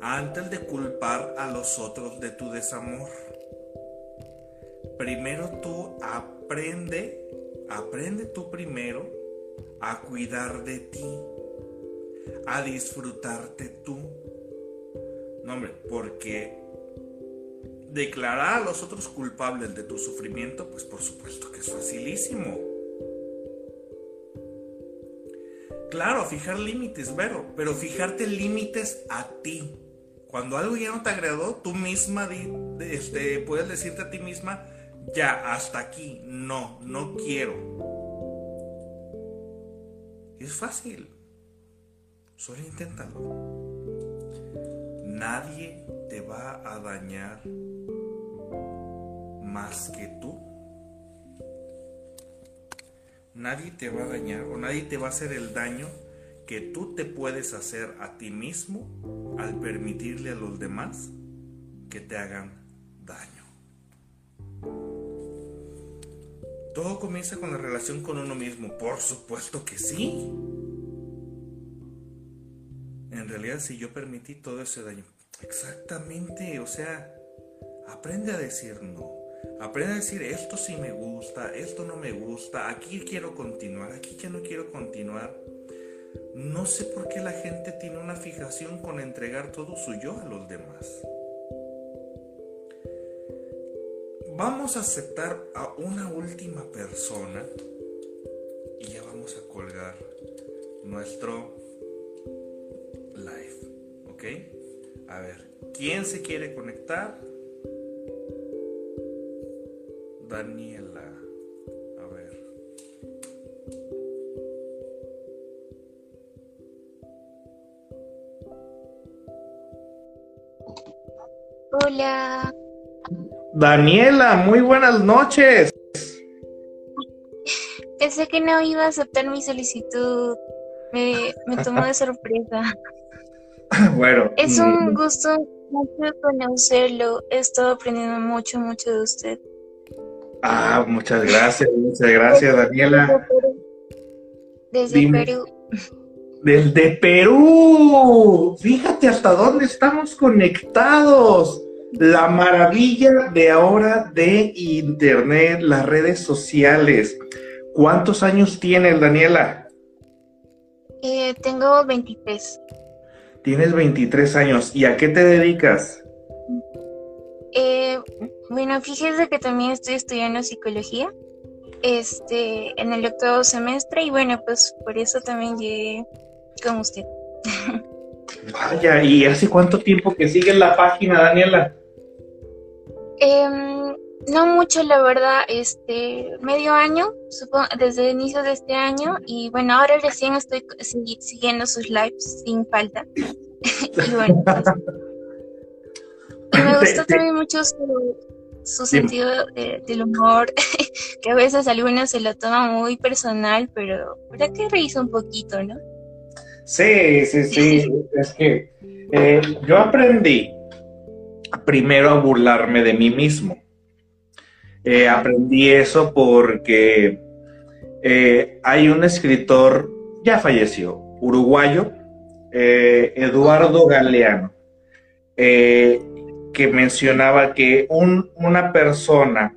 antes de culpar a los otros de tu desamor. Primero tú aprende, aprende tú primero a cuidar de ti, a disfrutarte tú. No, hombre, porque declarar a los otros culpables de tu sufrimiento, pues por supuesto que es facilísimo. Claro, fijar límites, Vero, pero fijarte límites a ti. Cuando algo ya no te agradó, tú misma este, puedes decirte a ti misma, ya, hasta aquí, no, no quiero. Es fácil, solo inténtalo. Nadie te va a dañar más que tú. Nadie te va a dañar o nadie te va a hacer el daño que tú te puedes hacer a ti mismo al permitirle a los demás que te hagan daño. Todo comienza con la relación con uno mismo, por supuesto que sí en realidad si yo permití todo ese daño. Exactamente, o sea, aprende a decir no. Aprende a decir esto sí me gusta, esto no me gusta, aquí quiero continuar, aquí ya no quiero continuar. No sé por qué la gente tiene una fijación con entregar todo su yo a los demás. Vamos a aceptar a una última persona y ya vamos a colgar nuestro live. ¿Ok? A ver, ¿quién se quiere conectar? Daniela. A ver. Hola. Daniela, muy buenas noches. Pensé que no iba a aceptar mi solicitud. Me, me tomó de sorpresa. bueno. Es un gusto mucho conocerlo. He estado aprendiendo mucho, mucho de usted. Ah, muchas gracias, muchas gracias, Daniela. Desde Perú. Desde Perú. Fíjate hasta dónde estamos conectados. La maravilla de ahora de Internet, las redes sociales. ¿Cuántos años tienes, Daniela? Eh, tengo 23. Tienes 23 años. ¿Y a qué te dedicas? Eh, bueno, fíjese que también estoy estudiando psicología este, en el octavo semestre y bueno, pues por eso también llegué con usted. Vaya, ¿y hace cuánto tiempo que sigues la página, Daniela? Em, no mucho, la verdad, este, medio año, supongo, desde el inicio de este año, y bueno, ahora recién estoy siguiendo sus lives sin falta. y bueno, pues, y me gustó también mucho su, sentido del humor, que a veces algunos se lo toman muy personal, pero ¿verdad que reír un poquito, no? Sí, sí, sí, es que eh, yo aprendí primero a burlarme de mí mismo. Eh, aprendí eso porque eh, hay un escritor, ya falleció, uruguayo, eh, Eduardo Galeano, que mencionaba que una persona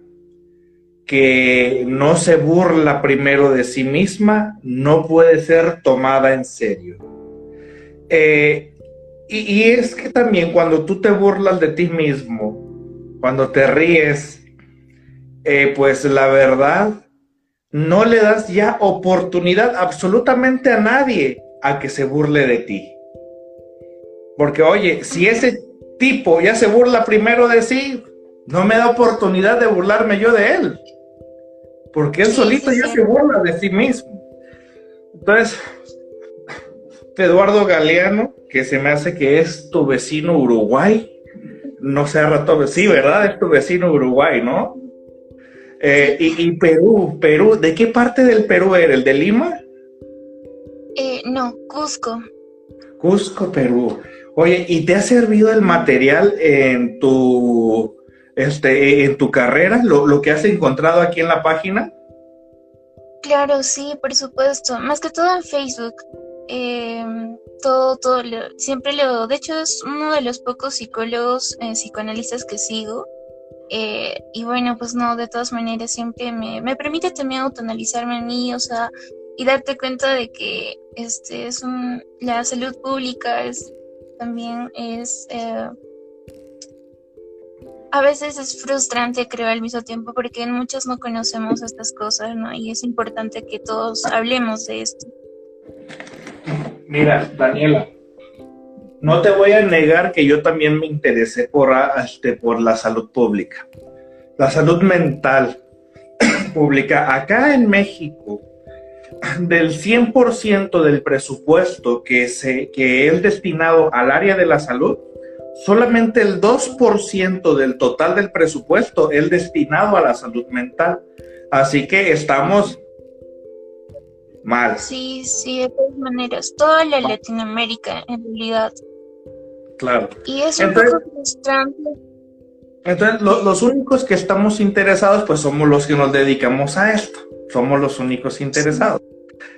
que no se burla primero de sí misma no puede ser tomada en serio. Y es que también cuando tú te burlas de ti mismo, cuando te ríes, eh, pues la verdad, no le das ya oportunidad absolutamente a nadie a que se burle de ti. Porque oye, si ese tipo ya se burla primero de sí, no me da oportunidad de burlarme yo de él. Porque él solito ya se burla de sí mismo. Entonces, Eduardo Galeano, que se me hace que es tu vecino Uruguay. No sé, rato, sí, ¿verdad? Es tu vecino Uruguay, ¿no? Eh, y, Perú, Perú, ¿de qué parte del Perú eres? ¿El de Lima? Eh, no, Cusco. Cusco, Perú. Oye, ¿y te ha servido el material en tu, este, en tu carrera, lo, lo que has encontrado aquí en la página? Claro, sí, por supuesto. Más que todo en Facebook. Eh, todo, todo, siempre lo, de hecho es uno de los pocos psicólogos, eh, psicoanalistas que sigo. Eh, y bueno, pues no, de todas maneras siempre me, me permite también autoanalizarme a mí, o sea, y darte cuenta de que este es un, la salud pública es también es eh, a veces es frustrante, creo, al mismo tiempo, porque muchos no conocemos estas cosas, ¿no? Y es importante que todos hablemos de esto. Mira, Daniela, no te voy a negar que yo también me interesé por, este, la salud pública, la salud mental pública. Acá en México, del 100% del presupuesto que, se, que es destinado al área de la salud, solamente el 2% del total del presupuesto es destinado a la salud mental. Así que estamos mal. Sí, sí, de todas maneras, toda la Latinoamérica en realidad. Claro. Y es un poco frustrante. Entonces, los únicos que estamos interesados, pues somos los que nos dedicamos a esto. Somos los únicos interesados.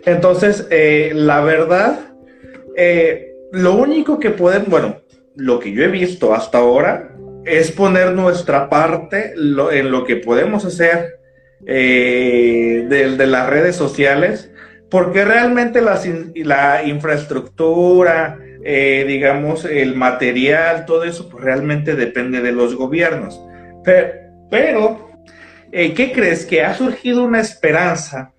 Entonces, eh, la verdad, eh, lo único que pueden, bueno, lo que yo he visto hasta ahora es poner nuestra parte en lo que podemos hacer eh, de, las redes sociales, porque realmente la infraestructura, digamos, el material, todo eso, pues realmente depende de los gobiernos. Pero, pero ¿qué crees? Que ha surgido una esperanza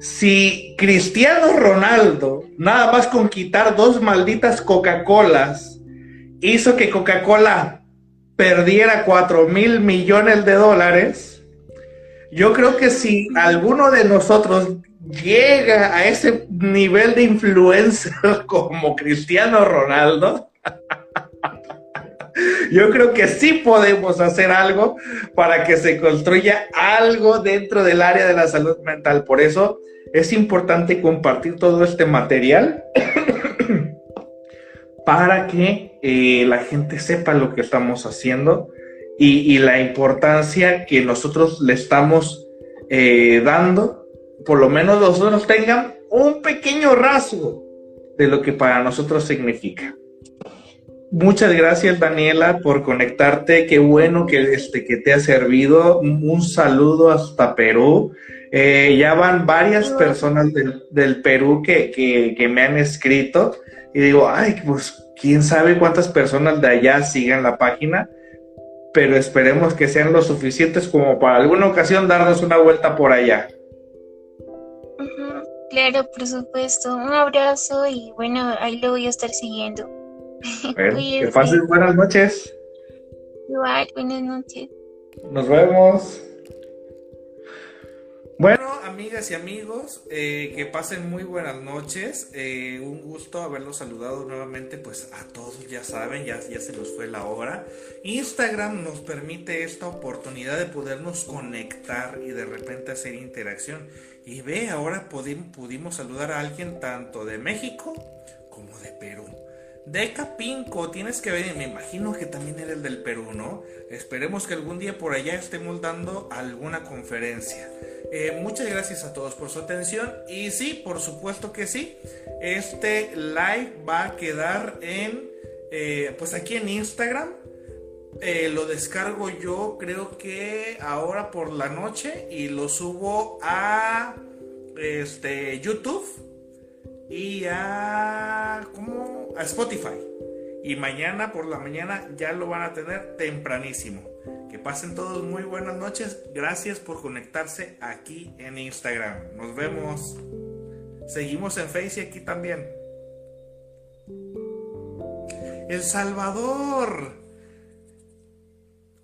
si Cristiano Ronaldo, nada más con quitar dos malditas Coca-Colas, hizo que Coca-Cola perdiera 4 mil millones de dólares, yo creo que si alguno de nosotros llega a ese nivel de influencer como Cristiano Ronaldo, yo creo que sí podemos hacer algo para que se construya algo dentro del área de la salud mental. Por eso es importante compartir todo este material para que eh, la gente sepa lo que estamos haciendo y, la importancia que nosotros le estamos eh, dando, por lo menos nosotros tengan un pequeño rasgo de lo que para nosotros significa. Muchas gracias Daniela por conectarte, qué bueno que, este, que te ha servido. Un saludo hasta Perú. Eh, ya van varias personas del, Perú que, que, me han escrito y digo, ay, pues quién sabe cuántas personas de allá sigan la página, pero esperemos que sean lo suficientes como para alguna ocasión darnos una vuelta por allá. Claro, por supuesto. Un abrazo y bueno, ahí lo voy a estar siguiendo. que pasen buenas noches. Igual, buenas noches. Nos vemos. Bueno, amigas y amigos, eh, que pasen muy buenas noches. Eh, un gusto haberlos saludado nuevamente, pues a todos ya saben, ya, ya se nos fue la hora. Instagram nos permite esta oportunidad de podernos conectar y de repente hacer interacción. Y ve, ahora pudimos saludar a alguien tanto de México como de Perú. Deca Pinco, tienes que ver, me imagino que también eres del Perú, ¿no? Esperemos que algún día por allá estemos dando alguna conferencia. Eh, muchas gracias a todos por su atención y sí, por supuesto que sí, este live va a quedar en, eh, pues aquí en Instagram. Eh, lo descargo yo creo que ahora por la noche y lo subo a este, YouTube y a, a Spotify. Y mañana por la mañana ya lo van a tener tempranísimo. Que pasen todos muy buenas noches. Gracias por conectarse aquí en Instagram. Nos vemos. Seguimos en Face y aquí también. El Salvador.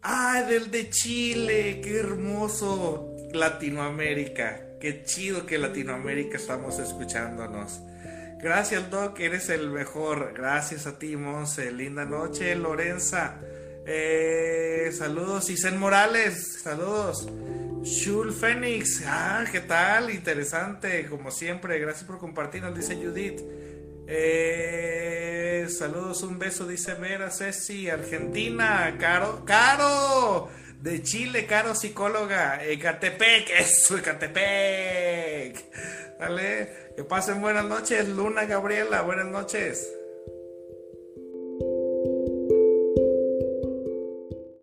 Ah, del de Chile. Qué hermoso. Latinoamérica. Qué chido que Latinoamérica estamos escuchándonos. Gracias, Doc, eres el mejor. Gracias a ti, Monse. Linda noche, Lorenza. Eh, saludos, Isen Morales. Saludos. Shul Fénix. Ah, ¿qué tal? Interesante, como siempre. Gracias por compartir, nos dice Judith. Eh, saludos, un beso, dice Vera Ceci, Argentina, Caro, Caro, de Chile, Caro, psicóloga, Ecatepec, eso, Ecatepec. Dale, que pasen buenas noches, Luna Gabriela, buenas noches.